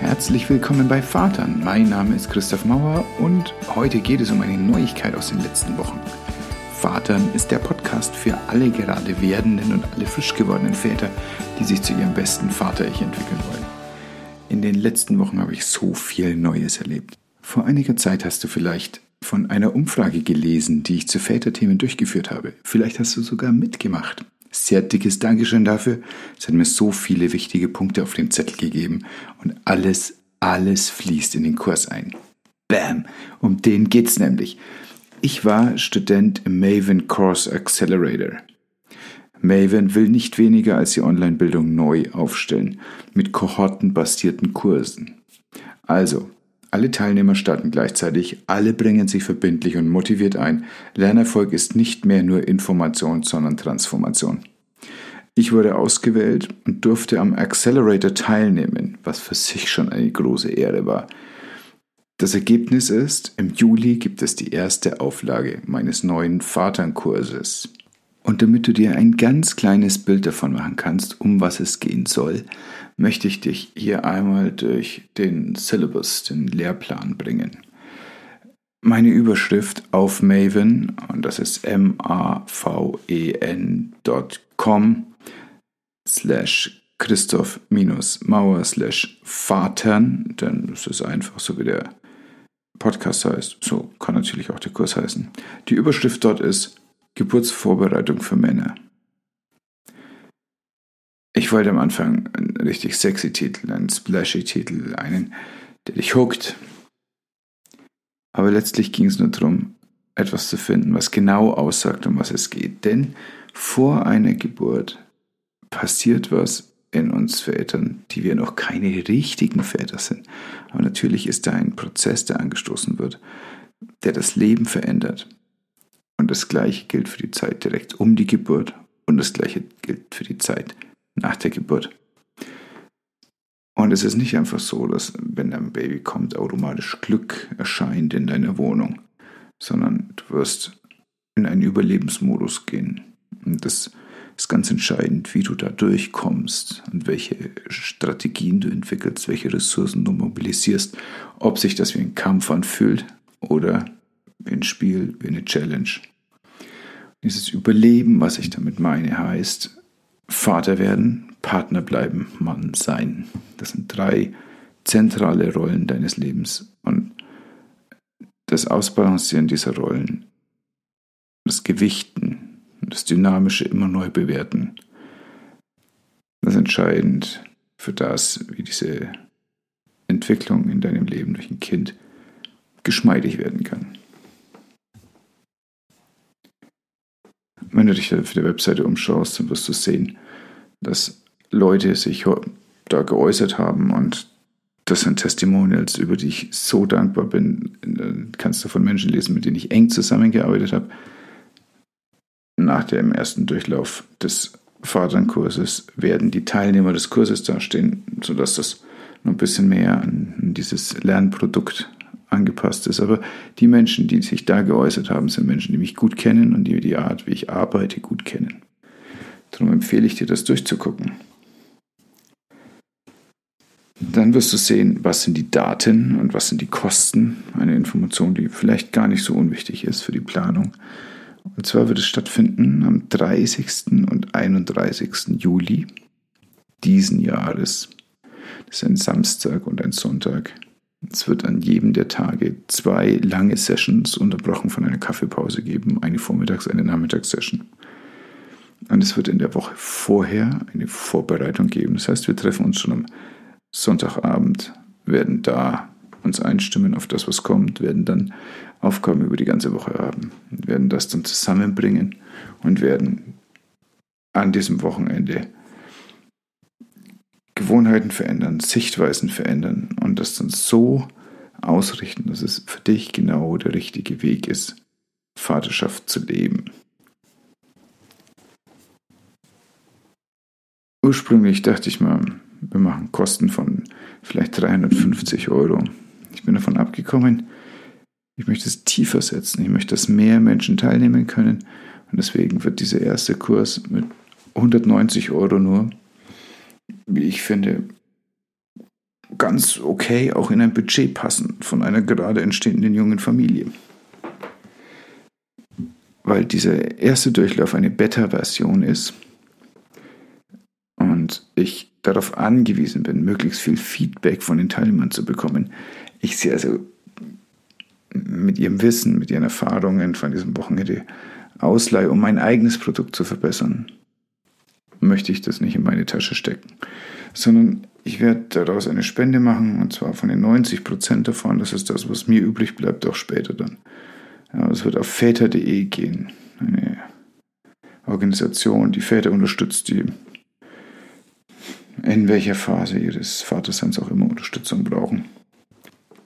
Herzlich willkommen bei Vatern. Mein Name ist Christoph Mauer und heute geht es um eine Neuigkeit aus den letzten Wochen. Vatern ist der Podcast für alle gerade werdenden und alle frisch gewordenen Väter, die sich zu ihrem besten Vater-Ich entwickeln wollen. In den letzten Wochen habe ich so viel Neues erlebt. Vor einiger Zeit hast du vielleicht von einer Umfrage gelesen, die ich zu Väterthemen durchgeführt habe. Vielleicht hast du sogar mitgemacht. Sehr dickes Dankeschön dafür. Es hat mir so viele wichtige Punkte auf den Zettel gegeben und alles, alles fließt in den Kurs ein. Bam! Um den geht's nämlich. Ich war Student im Maven Course Accelerator. Maven will nicht weniger als die Online-Bildung neu aufstellen, mit kohortenbasierten Kursen. Also, alle Teilnehmer starten gleichzeitig, alle bringen sich verbindlich und motiviert ein. Lernerfolg ist nicht mehr nur Information, sondern Transformation. Ich wurde ausgewählt und durfte am Accelerator teilnehmen, was für sich schon eine große Ehre war. Das Ergebnis ist, im Juli gibt es die erste Auflage meines neuen Vaternkurses. Und damit du dir ein ganz kleines Bild davon machen kannst, um was es gehen soll, möchte ich dich hier einmal durch den Syllabus, den Lehrplan bringen. Meine Überschrift auf Maven, und das ist m-a-v-e-n.com slash Christoph-Mauer slash Vatern, denn es ist einfach so wie der Podcast heißt, so kann natürlich auch der Kurs heißen. Die Überschrift dort ist Geburtsvorbereitung für Männer. Ich wollte am Anfang einen richtig sexy Titel, einen splashy Titel, einen, der dich hookt. Aber letztlich ging es nur darum, etwas zu finden, was genau aussagt, um was es geht. Denn vor einer Geburt passiert was in uns Vätern, die wir noch keine richtigen Väter sind. Aber natürlich ist da ein Prozess, der angestoßen wird, der das Leben verändert. Und das Gleiche gilt für die Zeit direkt um die Geburt und das Gleiche gilt für die Zeit nach der Geburt. Und es ist nicht einfach so, dass wenn ein Baby kommt, automatisch Glück erscheint in deiner Wohnung, sondern du wirst in einen Überlebensmodus gehen. Und das ist ganz entscheidend, wie du da durchkommst und welche Strategien du entwickelst, welche Ressourcen du mobilisierst, ob sich das wie ein Kampf anfühlt oder wie ein Spiel, wie eine Challenge. Dieses Überleben, was ich damit meine, heißt Vater werden, Partner bleiben, Mann sein. Das sind drei zentrale Rollen deines Lebens. Und das Ausbalancieren dieser Rollen, das Gewichten, das Dynamische immer neu bewerten, das ist entscheidend für das, wie diese Entwicklung in deinem Leben durch ein Kind geschmeidig werden kann. Wenn du dich auf der Webseite umschaust, dann wirst du sehen, dass Leute sich da geäußert haben und das sind Testimonials, über die ich so dankbar bin. Kannst du von Menschen lesen, mit denen ich eng zusammengearbeitet habe. Nach dem ersten Durchlauf des Vaternkurses werden die Teilnehmer des Kurses dastehen, sodass das noch ein bisschen mehr an dieses Lernprodukt angepasst ist. Aber die Menschen, die sich da geäußert haben, sind Menschen, die mich gut kennen und die die Art, wie ich arbeite, gut kennen. Darum empfehle ich dir, das durchzugucken. Dann wirst du sehen, was sind die Daten und was sind die Kosten. Eine Information, die vielleicht gar nicht so unwichtig ist für die Planung. Und zwar wird es stattfinden am 30. und 31. Juli diesen Jahres. Das ist ein Samstag und ein Sonntag. Es wird an jedem der Tage zwei lange Sessions unterbrochen von einer Kaffeepause geben, eine Vormittags-, eine Nachmittagssession. Und es wird in der Woche vorher eine Vorbereitung geben. Das heißt, wir treffen uns schon am Sonntagabend, werden da uns einstimmen auf das, was kommt, werden dann Aufgaben über die ganze Woche haben, werden das dann zusammenbringen und werden an diesem Wochenende Gewohnheiten verändern, Sichtweisen verändern und das dann so ausrichten, dass es für dich genau der richtige Weg ist, Vaterschaft zu leben. Ursprünglich dachte ich mal, wir machen Kosten von vielleicht 350 Euro. Ich bin davon abgekommen. Ich möchte es tiefer setzen. Ich möchte, dass mehr Menschen teilnehmen können. Und deswegen wird dieser erste Kurs mit 190 Euro nur wie ich finde, ganz okay auch in ein Budget passen von einer gerade entstehenden jungen Familie. Weil dieser erste Durchlauf eine Beta-Version ist und ich darauf angewiesen bin, möglichst viel Feedback von den Teilnehmern zu bekommen. Ich sehe also mit ihrem Wissen, mit ihren Erfahrungen von diesem Wochenende ausleihe, um mein eigenes Produkt zu verbessern, möchte ich das nicht in meine Tasche stecken, sondern ich werde daraus eine Spende machen und zwar von den 90 Prozent davon, das ist das, was mir übrig bleibt, auch später dann. Ja, es wird auf väter.de gehen, eine Organisation, die Väter unterstützt, die in welcher Phase ihres Vaterseins auch immer Unterstützung brauchen.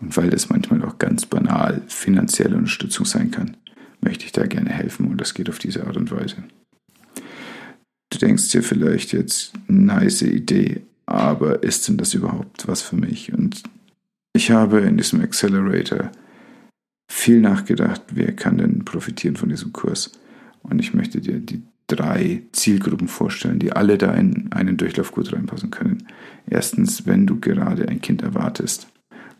Und weil das manchmal auch ganz banal finanzielle Unterstützung sein kann, möchte ich da gerne helfen und das geht auf diese Art und Weise. Du denkst dir vielleicht jetzt, nice Idee, aber ist denn das überhaupt was für mich? Und ich habe in diesem Accelerator viel nachgedacht, wer kann denn profitieren von diesem Kurs. Und ich möchte dir die drei Zielgruppen vorstellen, die alle da in einen Durchlauf gut reinpassen können. Erstens, wenn du gerade ein Kind erwartest,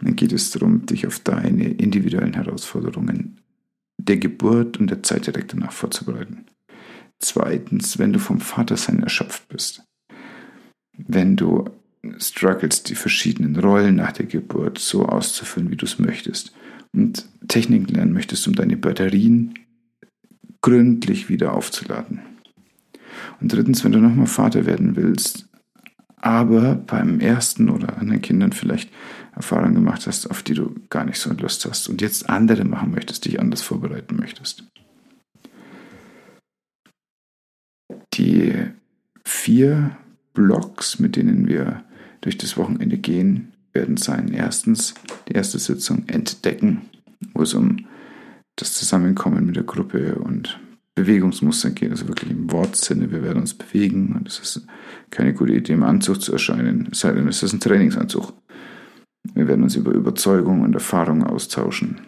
dann geht es darum, dich auf deine individuellen Herausforderungen der Geburt und der Zeit direkt danach vorzubereiten. Zweitens, wenn du vom Vatersein erschöpft bist. Wenn du struggles, die verschiedenen Rollen nach der Geburt so auszufüllen, wie du es möchtest. Und Techniken lernen möchtest, um deine Batterien gründlich wieder aufzuladen. Und drittens, wenn du nochmal Vater werden willst, aber beim ersten oder anderen Kindern vielleicht Erfahrungen gemacht hast, auf die du gar nicht so Lust hast und jetzt andere machen möchtest, dich anders vorbereiten möchtest. Die vier Blocks, mit denen wir durch das Wochenende gehen, werden sein. Erstens die erste Sitzung Entdecken, wo es um das Zusammenkommen mit der Gruppe und Bewegungsmuster geht, also wirklich im Wortsinne, wir werden uns bewegen und es ist keine gute Idee, im Anzug zu erscheinen, es sei denn, es ist ein Trainingsanzug. Wir werden uns über Überzeugung und Erfahrungen austauschen,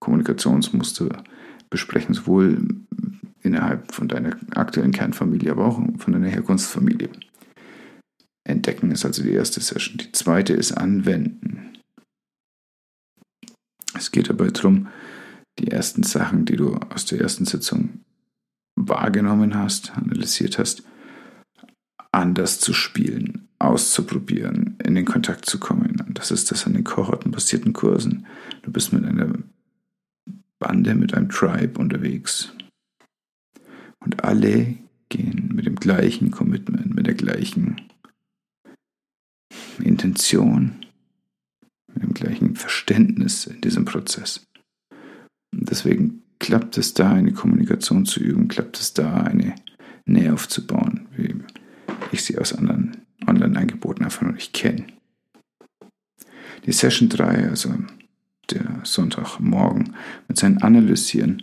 Kommunikationsmuster besprechen, sowohl innerhalb von deiner aktuellen Kernfamilie, aber auch von deiner Herkunftsfamilie. Entdecken ist also die erste Session. Die zweite ist Anwenden. Es geht dabei darum, die ersten Sachen, die du aus der ersten Sitzung wahrgenommen hast, analysiert hast, anders zu spielen, auszuprobieren, in den Kontakt zu kommen. Das ist das an den kohortenbasierten Kursen. Du bist mit einer Bande, mit einem Tribe unterwegs. Und alle gehen mit dem gleichen Commitment, mit der gleichen Intention, mit dem gleichen Verständnis in diesem Prozess. Und deswegen klappt es da, eine Kommunikation zu üben, klappt es da, eine Nähe aufzubauen, wie ich sie aus anderen Online-Angeboten einfach noch nicht kenne. Die Session 3, also der Sonntagmorgen, mit seinem Analysieren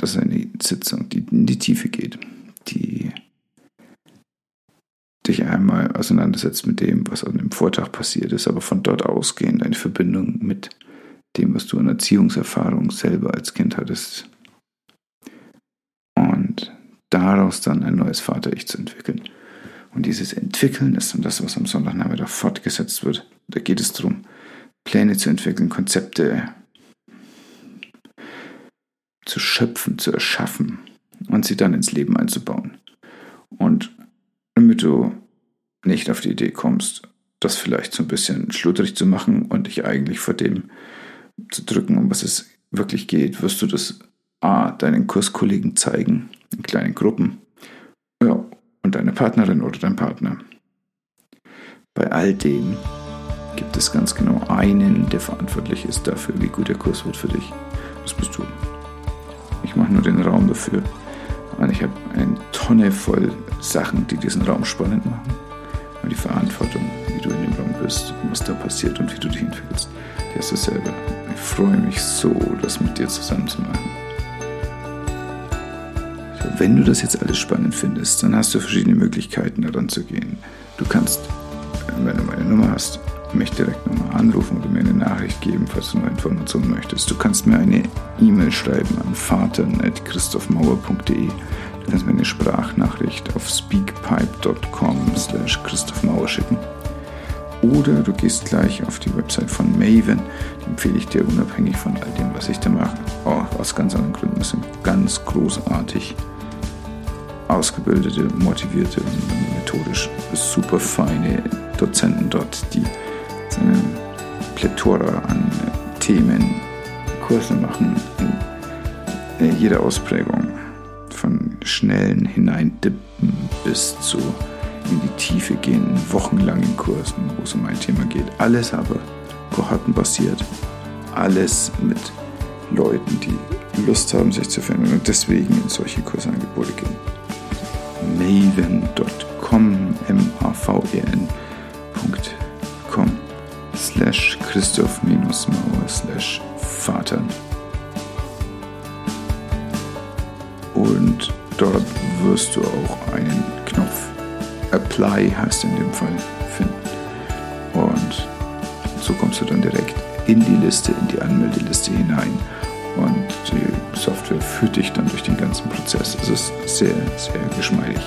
das ist eine Sitzung, die in die Tiefe geht, die dich einmal auseinandersetzt mit dem, was an dem Vortag passiert ist, aber von dort ausgehend eine Verbindung mit dem, was du an Erziehungserfahrung selber als Kind hattest. Und daraus dann ein neues Vater-Ich zu entwickeln. Und dieses Entwickeln ist dann das, was am Sonntagnachmittag fortgesetzt wird. Da geht es darum, Pläne zu entwickeln, Konzepte zu schöpfen, zu erschaffen und sie dann ins Leben einzubauen. Und damit du nicht auf die Idee kommst, das vielleicht so ein bisschen schludrig zu machen und dich eigentlich vor dem zu drücken, um was es wirklich geht, wirst du das A, deinen Kurskollegen zeigen, in kleinen Gruppen, ja, und deine Partnerin oder dein Partner. Bei all dem gibt es ganz genau einen, der verantwortlich ist dafür, wie gut der Kurs wird für dich. Das bist du. Ich mache nur den Raum dafür. Und ich habe eine Tonne voll Sachen, die diesen Raum spannend machen. Aber die Verantwortung, wie du in dem Raum bist, was da passiert und wie du dich entwickelst, die hast du selber. Ich freue mich so, das mit dir zusammen zu machen. Wenn du das jetzt alles spannend findest, dann hast du verschiedene Möglichkeiten, daran zu gehen. Du kannst, wenn du meine Nummer hast, mich direkt nochmal anrufen oder mir eine Nachricht geben, falls du noch Informationen möchtest. Du kannst mir eine E-Mail schreiben an vater.christophmauer.de. Du kannst mir eine Sprachnachricht auf speakpipe.com slash christophmauer schicken. Oder du gehst gleich auf die Website von Maven. Die empfehle ich dir unabhängig von all dem, was ich da mache. Auch aus ganz anderen Gründen. Das sind ganz großartig ausgebildete, motivierte und methodisch super feine Dozenten dort, die eine Plethora an Themen, Kurse machen in jeder Ausprägung. Von schnellen Hineindippen bis zu in die Tiefe gehen, wochenlangen Kursen, wo es um ein Thema geht. Alles aber kohortenbasiert. Alles mit Leuten, die Lust haben, sich zu verändern und deswegen in solche Kursangebote gehen. Maven.com, M-A-V-E-N.com slash Christoph-Mauer slash Vater. Und dort wirst du auch einen Knopf Apply heißt in dem Fall finden. Und so kommst du dann direkt in die Liste, in die Anmeldeliste hinein. Und die Software führt dich dann durch den ganzen Prozess. Es ist sehr, sehr geschmeidig.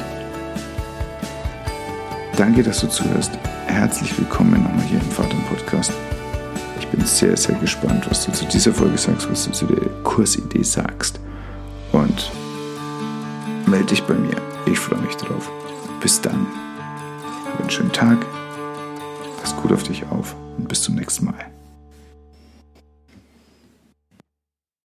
Danke, dass du zuhörst. Herzlich willkommen nochmal hier im Vater Podcast. Ich bin sehr, sehr gespannt, was du zu dieser Folge sagst, was du zu der Kursidee sagst. Und melde dich bei mir. Ich freue mich drauf. Bis dann. Hab einen schönen Tag. Pass gut auf dich auf und bis zum nächsten Mal.